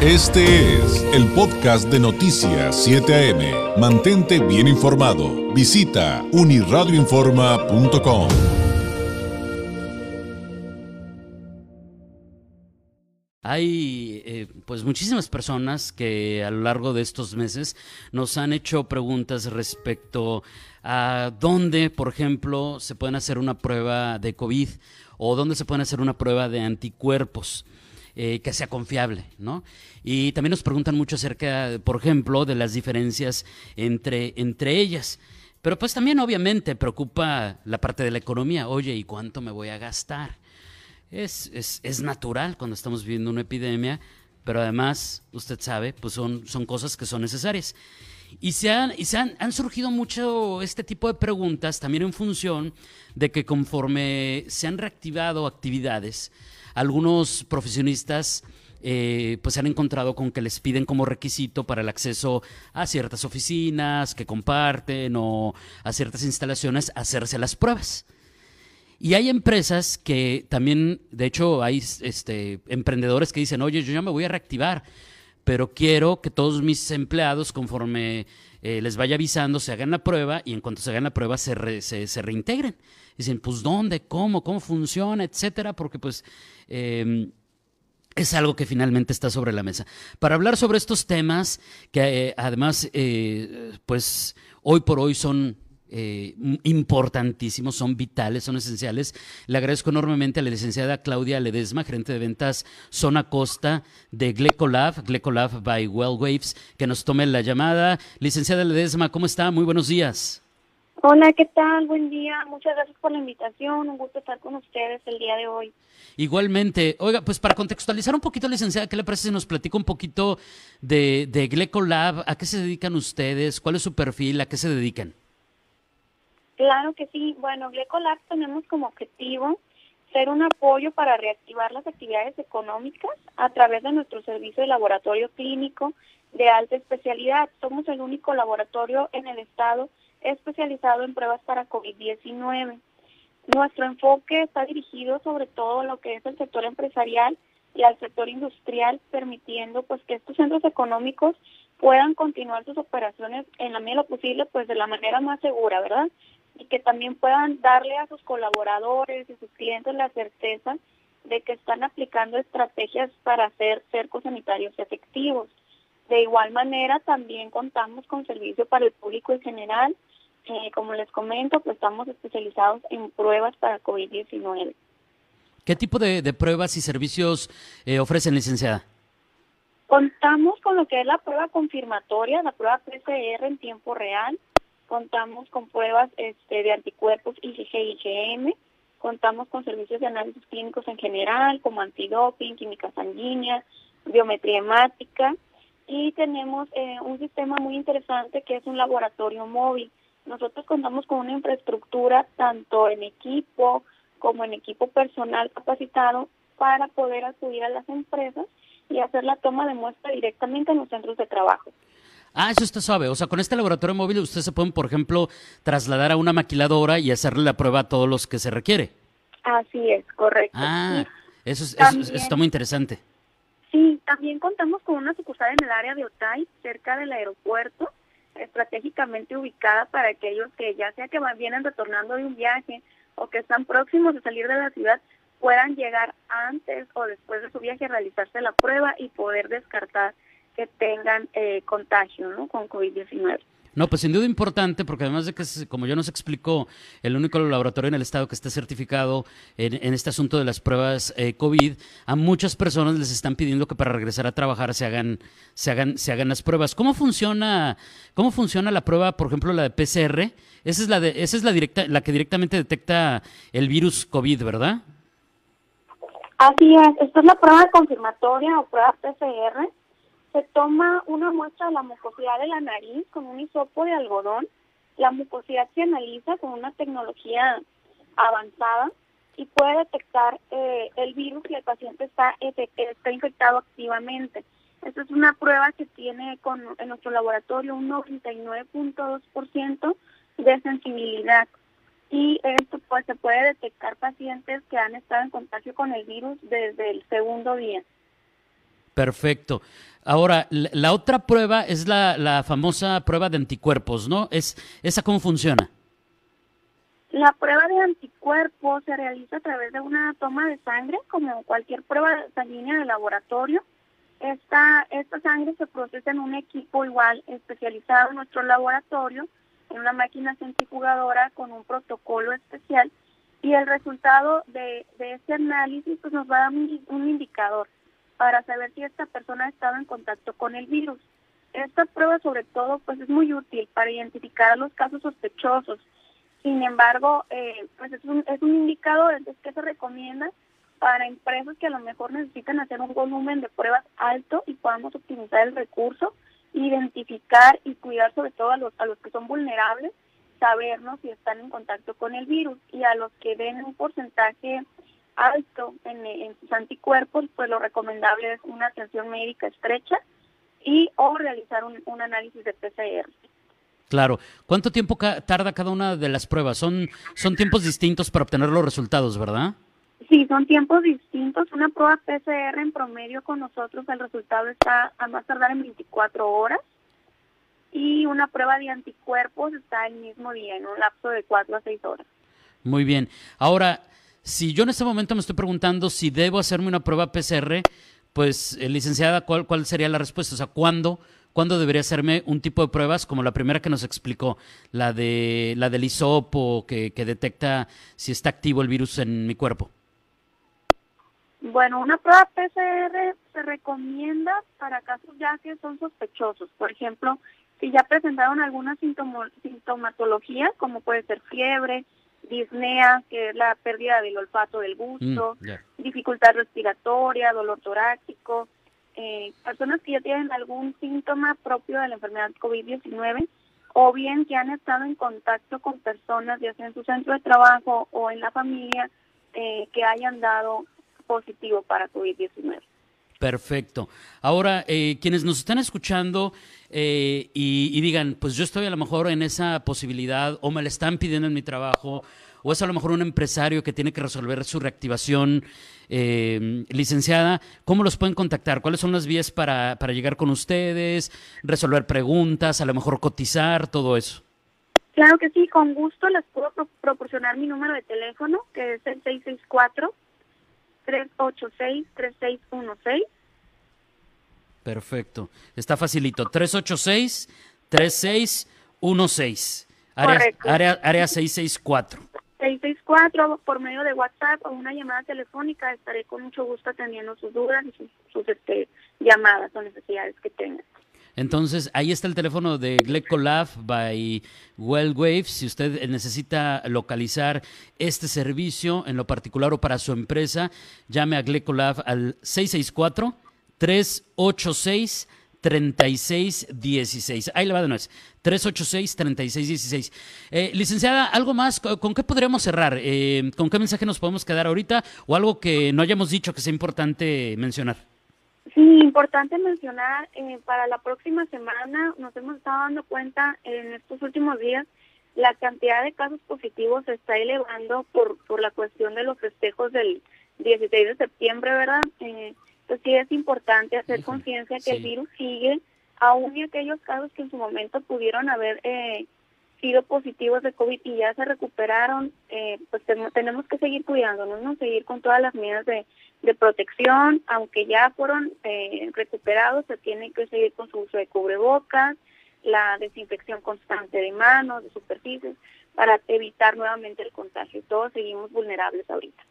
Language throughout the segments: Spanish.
Este es el podcast de Noticias 7 AM. Mantente bien informado. Visita uniradioinforma.com. Hay eh, pues muchísimas personas que a lo largo de estos meses nos han hecho preguntas respecto a dónde, por ejemplo, se pueden hacer una prueba de COVID o dónde se pueden hacer una prueba de anticuerpos. Eh, que sea confiable, ¿no? Y también nos preguntan mucho acerca, por ejemplo, de las diferencias entre, entre ellas. Pero pues también obviamente preocupa la parte de la economía. Oye, ¿y cuánto me voy a gastar? Es, es, es natural cuando estamos viviendo una epidemia, pero además, usted sabe, pues son, son cosas que son necesarias. Y se, han, y se han, han, surgido mucho este tipo de preguntas también en función de que conforme se han reactivado actividades, algunos profesionistas eh, pues se han encontrado con que les piden como requisito para el acceso a ciertas oficinas que comparten o a ciertas instalaciones hacerse las pruebas. Y hay empresas que también, de hecho, hay este, emprendedores que dicen, oye, yo ya me voy a reactivar, pero quiero que todos mis empleados, conforme eh, les vaya avisando, se hagan la prueba y en cuanto se hagan la prueba se, se, reintegren. Dicen, pues ¿dónde? ¿Cómo? ¿Cómo funciona? Etcétera, porque pues... Em, es algo que finalmente está sobre la mesa. Para hablar sobre estos temas, que eh, además, eh, pues hoy por hoy son eh, importantísimos, son vitales, son esenciales. Le agradezco enormemente a la licenciada Claudia Ledesma, gerente de ventas Zona Costa de Glecolab, Glecolab by Well Waves, que nos tome la llamada. Licenciada Ledesma, ¿cómo está? Muy buenos días. Hola, ¿qué tal? Buen día. Muchas gracias por la invitación. Un gusto estar con ustedes el día de hoy. Igualmente. Oiga, pues para contextualizar un poquito, licenciada, ¿qué le parece si nos platica un poquito de, de Glecolab? ¿A qué se dedican ustedes? ¿Cuál es su perfil? ¿A qué se dedican? Claro que sí. Bueno, Glecolab tenemos como objetivo ser un apoyo para reactivar las actividades económicas a través de nuestro servicio de laboratorio clínico de alta especialidad. Somos el único laboratorio en el estado especializado en pruebas para COVID-19. Nuestro enfoque está dirigido sobre todo a lo que es el sector empresarial y al sector industrial, permitiendo pues que estos centros económicos puedan continuar sus operaciones en la medida de lo posible pues de la manera más segura, ¿verdad? Y que también puedan darle a sus colaboradores y sus clientes la certeza de que están aplicando estrategias para hacer cercos sanitarios efectivos. De igual manera, también contamos con servicio para el público en general. Eh, como les comento, pues estamos especializados en pruebas para COVID-19. ¿Qué tipo de, pruebas y servicios eh, ofrecen, licenciada? Contamos con lo que es la prueba confirmatoria, la prueba PCR en tiempo real, contamos con pruebas este, de anticuerpos IgG y IgM, contamos con servicios de análisis clínicos en general, como antidoping, química sanguínea, biometría hemática, y tenemos eh, un sistema muy interesante que es un laboratorio móvil. Nosotros contamos con una infraestructura tanto en equipo como en equipo personal capacitado para poder acudir a las empresas y hacer la toma de muestra directamente en los centros de trabajo. Ah, eso está suave. O sea, con este laboratorio móvil ustedes se pueden, por ejemplo, trasladar a una maquiladora y hacerle la prueba a todos los que se requiere. Así es, correcto. Ah, eso, es, está muy interesante. Sí, también contamos con una sucursal en el área de Otay, cerca del aeropuerto, estratégicamente ubicada para aquellos que ya sea que van, vienen retornando de un viaje o que están próximos a salir de la ciudad, puedan llegar antes o después de su viaje a realizarse la prueba y poder descartar que tengan eh, contagio ¿no? con COVID-19. No, pues sin duda importante, porque además de que, como ya nos explicó, el único laboratorio en el estado que está certificado en, este asunto de las pruebas eh, COVID, a muchas personas les están pidiendo que para regresar a trabajar se hagan, se hagan, se hagan las pruebas. ¿Cómo funciona, cómo funciona la prueba, por ejemplo, la de PCR? Esa es la de, esa es la directa, la que directamente detecta el virus COVID, ¿verdad? Así es, esta es la prueba confirmatoria o prueba PCR se toma una muestra de la mucosidad de la nariz con un hisopo de algodón. La mucosidad se analiza con una tecnología avanzada y puede detectar eh, el virus que el paciente está, está infectado activamente. Esta es una prueba que tiene con, en nuestro laboratorio un 99.2% de sensibilidad. Y esto pues se puede detectar pacientes que han estado en contacto con el virus desde el segundo día. Perfecto. Ahora, la otra prueba es la, la famosa prueba de anticuerpos, ¿no? Es, ¿Esa cómo funciona? La prueba de anticuerpos se realiza a través de una toma de sangre, como cualquier prueba sanguínea de laboratorio. Esta, esta sangre se procesa en un equipo igual especializado en nuestro laboratorio, en una máquina centrifugadora con un protocolo especial y el resultado de, de este análisis pues, nos va a dar un, un indicador para saber si esta persona ha estado en contacto con el virus. Esta prueba sobre todo pues es muy útil para identificar los casos sospechosos. Sin embargo, eh, pues es un, es un indicador, entonces que se recomienda para empresas que a lo mejor necesitan hacer un volumen de pruebas alto y podamos optimizar el recurso, identificar y cuidar sobre todo a los, a los que son vulnerables, sabernos si están en contacto con el virus y a los que den un porcentaje alto en, sus anticuerpos, pues lo recomendable es una atención médica estrecha y o realizar un, un análisis de PCR. Claro. ¿Cuánto tiempo tarda cada una de las pruebas? Son, son tiempos distintos para obtener los resultados, ¿verdad? Sí, son tiempos distintos. Una prueba PCR en promedio con nosotros, el resultado está a más tardar en 24 horas. Y una prueba de anticuerpos está el mismo día, en un lapso de 4 a 6 horas. Muy bien. Ahora, si yo en este momento me estoy preguntando si debo hacerme una prueba PCR, pues, eh, licenciada, ¿cuál, ¿cuál sería la respuesta? O sea, ¿cuándo? ¿Cuándo debería hacerme un tipo de pruebas como la primera que nos explicó, la de la del hisopo que, que detecta si está activo el virus en mi cuerpo? Bueno, una prueba PCR se recomienda para casos ya que son sospechosos. Por ejemplo, si ya presentaron alguna sintomatología, como puede ser fiebre, disnea, que es la pérdida del olfato del gusto, mm, dificultad respiratoria, dolor torácico, eh, personas que ya tienen algún síntoma propio de la enfermedad COVID-19 o bien que han estado en contacto con personas, ya sea en su centro de trabajo o en la familia, eh, que hayan dado positivo para COVID-19. Perfecto. Ahora, eh, quienes nos están escuchando y, y, digan, pues yo estoy a lo mejor en esa posibilidad o me la están pidiendo en mi trabajo o es a lo mejor un empresario que tiene que resolver su reactivación eh, licenciada, ¿cómo los pueden contactar? ¿Cuáles son las vías para, para llegar con ustedes, resolver preguntas, a lo mejor cotizar, todo eso? Claro que sí, con gusto les puedo proporcionar mi número de teléfono, que es el 664-386-3616. Perfecto, está facilito, 386-3616. Área, área, área 664. 664 por medio de WhatsApp o una llamada telefónica estaré con mucho gusto atendiendo sus dudas y sus, este, llamadas o necesidades que tengan. Entonces, ahí está el teléfono de Glecolab by Wellwave. Si usted necesita localizar este servicio en lo particular o para su empresa, llame a Glecolab al 664 386 3616. Ahí le va de nuevo. 386-3616. Eh, licenciada, ¿algo más? ¿Con qué podríamos cerrar? Eh, ¿Con qué mensaje nos podemos quedar ahorita? ¿O algo que no hayamos dicho que sea importante mencionar? Sí, importante mencionar, eh, para la próxima semana nos hemos estado dando cuenta en estos últimos días la cantidad de casos positivos se está elevando por, por la cuestión de los festejos del 16 de septiembre, ¿verdad? Eh, pues sí es importante hacer conciencia que el virus sigue, aún y aquellos casos que en su momento pudieron haber eh, sido positivos de COVID y ya se recuperaron, eh, pues tenemos que seguir cuidándonos, ¿no? seguir con todas las medidas de, de protección, aunque ya fueron eh, recuperados, se tiene que seguir con su uso de cubrebocas, la desinfección constante de manos, de superficies, para evitar nuevamente el contagio. Todos seguimos vulnerables ahorita.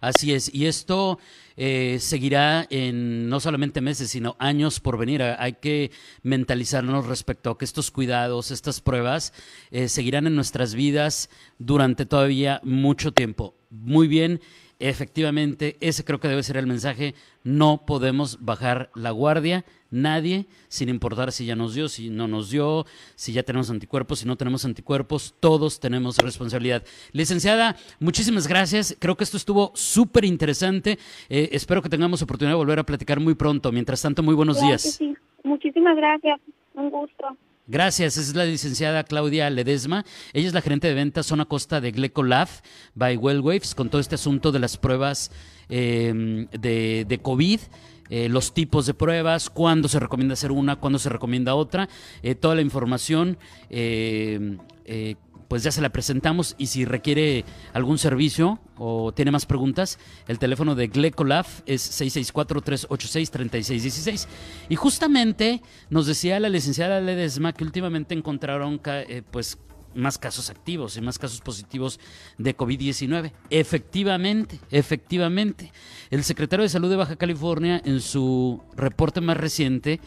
Así es, y esto eh, seguirá en no solamente meses, sino años por venir. Hay que mentalizarnos respecto a que estos cuidados, estas pruebas, eh, seguirán en nuestras vidas durante todavía mucho tiempo. Muy bien, efectivamente, ese creo que debe ser el mensaje. No podemos bajar la guardia Nadie, sin importar si ya nos dio, si no nos dio, si ya tenemos anticuerpos, si no tenemos anticuerpos, todos tenemos responsabilidad. Licenciada, muchísimas gracias. Creo que esto estuvo súper interesante. Eh, espero que tengamos oportunidad de volver a platicar muy pronto. Mientras tanto, muy buenos días. Muchísimas gracias. Un gusto. Gracias, es la licenciada Claudia Ledesma. Ella es la gerente de ventas zona costa de Glecolab by Wellwaves con todo este asunto de las pruebas eh, de, COVID. eh, los tipos de pruebas, cuándo se recomienda hacer una, cuándo se recomienda otra. Eh, toda la información eh, pues ya se la presentamos y si requiere algún servicio o tiene más preguntas, el teléfono de Glecolaf es 664-386-3616. Y justamente nos decía la licenciada Ledesma que últimamente encontraron pues más casos activos y más casos positivos de COVID-19. Efectivamente, efectivamente. El secretario de Salud de Baja California en su reporte más reciente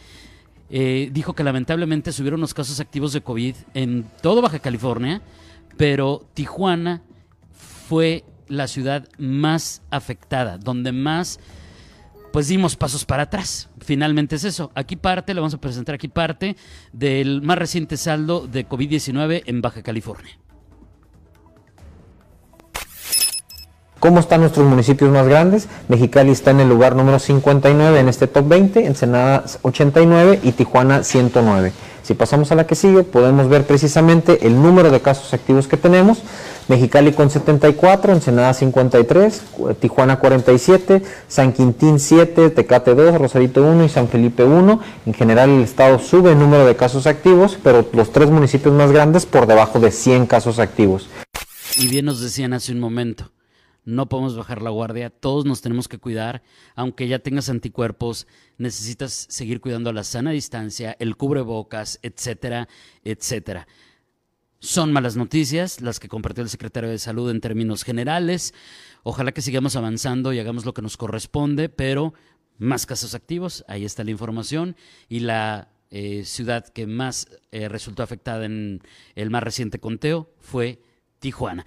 eh, dijo que lamentablemente subieron los casos activos de COVID en todo Baja California, pero Tijuana fue la ciudad más afectada, donde más pues dimos pasos para atrás. Finalmente es eso. Aquí parte, le vamos a presentar aquí parte del más reciente saldo de COVID-19 en Baja California. ¿Cómo están nuestros municipios más grandes? Mexicali está en el lugar número 59 en este top 20, Ensenada 89 y Tijuana 109. Si pasamos a la que sigue, podemos ver precisamente el número de casos activos que tenemos. Mexicali con 74, Ensenada 53, Tijuana 47, San Quintín 7, Tecate 2, Rosarito 1 y San Felipe 1. En general el estado sube el número de casos activos, pero los tres municipios más grandes por debajo de 100 casos activos. Y bien nos decían hace un momento, no podemos bajar la guardia, todos nos tenemos que cuidar, aunque ya tengas anticuerpos, necesitas seguir cuidando a la sana distancia, el cubrebocas, etcétera, etcétera. Son malas noticias las que compartió el secretario de Salud en términos generales. Ojalá que sigamos avanzando y hagamos lo que nos corresponde, pero más casos activos, ahí está la información y la eh, ciudad que más eh, resultó afectada en el más reciente conteo fue Tijuana.